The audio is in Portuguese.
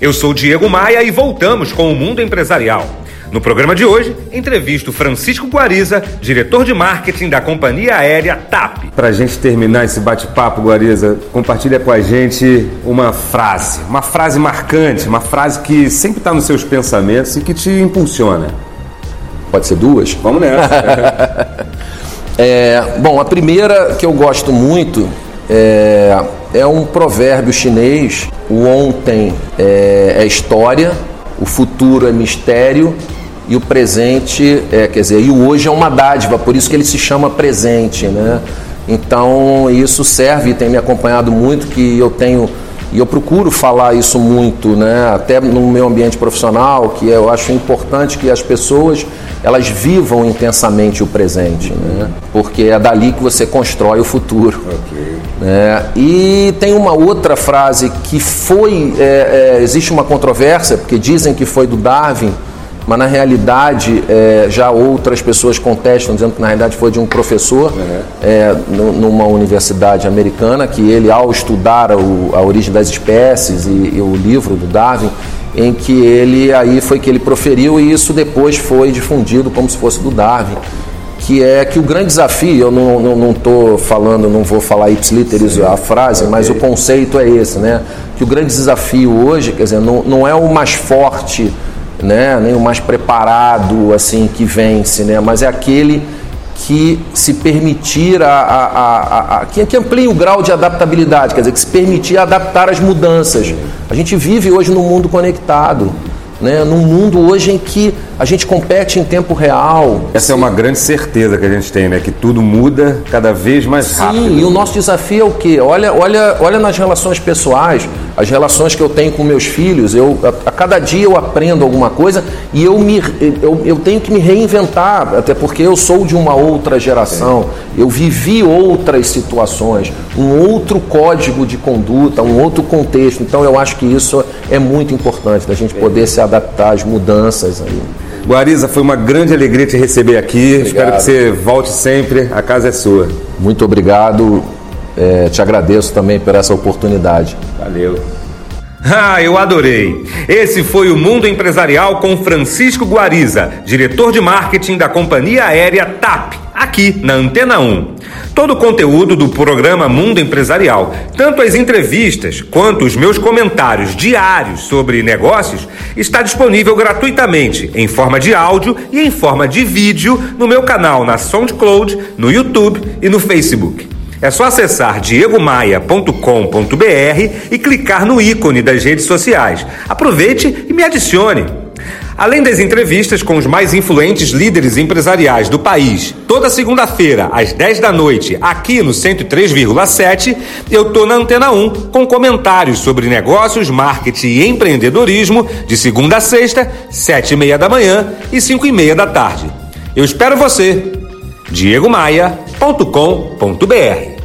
Eu sou Diego Maia e voltamos com o Mundo Empresarial. No programa de hoje, entrevisto Francisco Guariza, diretor de marketing da companhia aérea TAP. Para a gente terminar esse bate-papo, Guariza, compartilha com a gente uma frase, uma frase marcante, uma frase que sempre está nos seus pensamentos e que te impulsiona. Pode ser duas? Vamos nessa. é, bom, a primeira que eu gosto muito é, é um provérbio chinês: o ontem é, é história, o futuro é mistério e o presente, é, quer dizer, e o hoje é uma dádiva, por isso que ele se chama presente, né? Então isso serve tem me acompanhado muito que eu tenho e eu procuro falar isso muito, né? Até no meu ambiente profissional, que eu acho importante que as pessoas elas vivam intensamente o presente, né? Porque é dali que você constrói o futuro. Okay. Né? E tem uma outra frase que foi, é, é, existe uma controvérsia, porque dizem que foi do Darwin, mas na realidade é, já outras pessoas contestam, dizendo que na realidade foi de um professor uhum. numa universidade americana, que ele, ao estudar o, a origem das espécies e, e, o livro do Darwin, em que ele, aí foi que ele proferiu e isso depois foi difundido como se fosse do Darwin que é que o grande desafio, eu não estou falando, não vou falar ipsiliteris a frase, okay. mas o conceito é esse, né? Que o grande desafio hoje, quer dizer, não, não é o mais forte né? nem o mais preparado assim que vence, né? mas é aquele que se permitir a, a, a, que, que amplie o grau de adaptabilidade, quer dizer, que se permitir adaptar as mudanças. A gente vive hoje num mundo conectado né? num mundo hoje em que a gente compete em tempo real. Essa é uma grande certeza que a gente tem, né? Que tudo muda cada vez mais Sim, rápido. Sim, e o nosso desafio é o quê? Olha, olha, olha nas relações pessoais, as relações que eu tenho com meus filhos. Eu, a, a cada dia eu aprendo alguma coisa e eu, me, eu, eu tenho que me reinventar, até porque eu sou de uma outra geração. Eu vivi outras situações, um outro código de conduta, um outro contexto. Então eu acho que isso é muito importante, da gente poder se adaptar às mudanças aí. Guariza, foi uma grande alegria te receber aqui. Obrigado. Espero que você volte sempre. A casa é sua. Muito obrigado. É, te agradeço também por essa oportunidade. Valeu. Ah, eu adorei! Esse foi o Mundo Empresarial com Francisco Guariza, diretor de marketing da companhia aérea TAP, aqui na Antena 1. Todo o conteúdo do programa Mundo Empresarial, tanto as entrevistas quanto os meus comentários diários sobre negócios, está disponível gratuitamente em forma de áudio e em forma de vídeo no meu canal na SoundCloud, no YouTube e no Facebook. É só acessar diegomaia.com.br e clicar no ícone das redes sociais. Aproveite e me adicione. Além das entrevistas com os mais influentes líderes empresariais do país, toda segunda-feira, às 10 da noite, aqui no 103,7, eu tô na Antena 1 com comentários sobre negócios, marketing e empreendedorismo de segunda a sexta, 7 e meia da manhã e 5 e meia da tarde. Eu espero você! diegomaia.com.br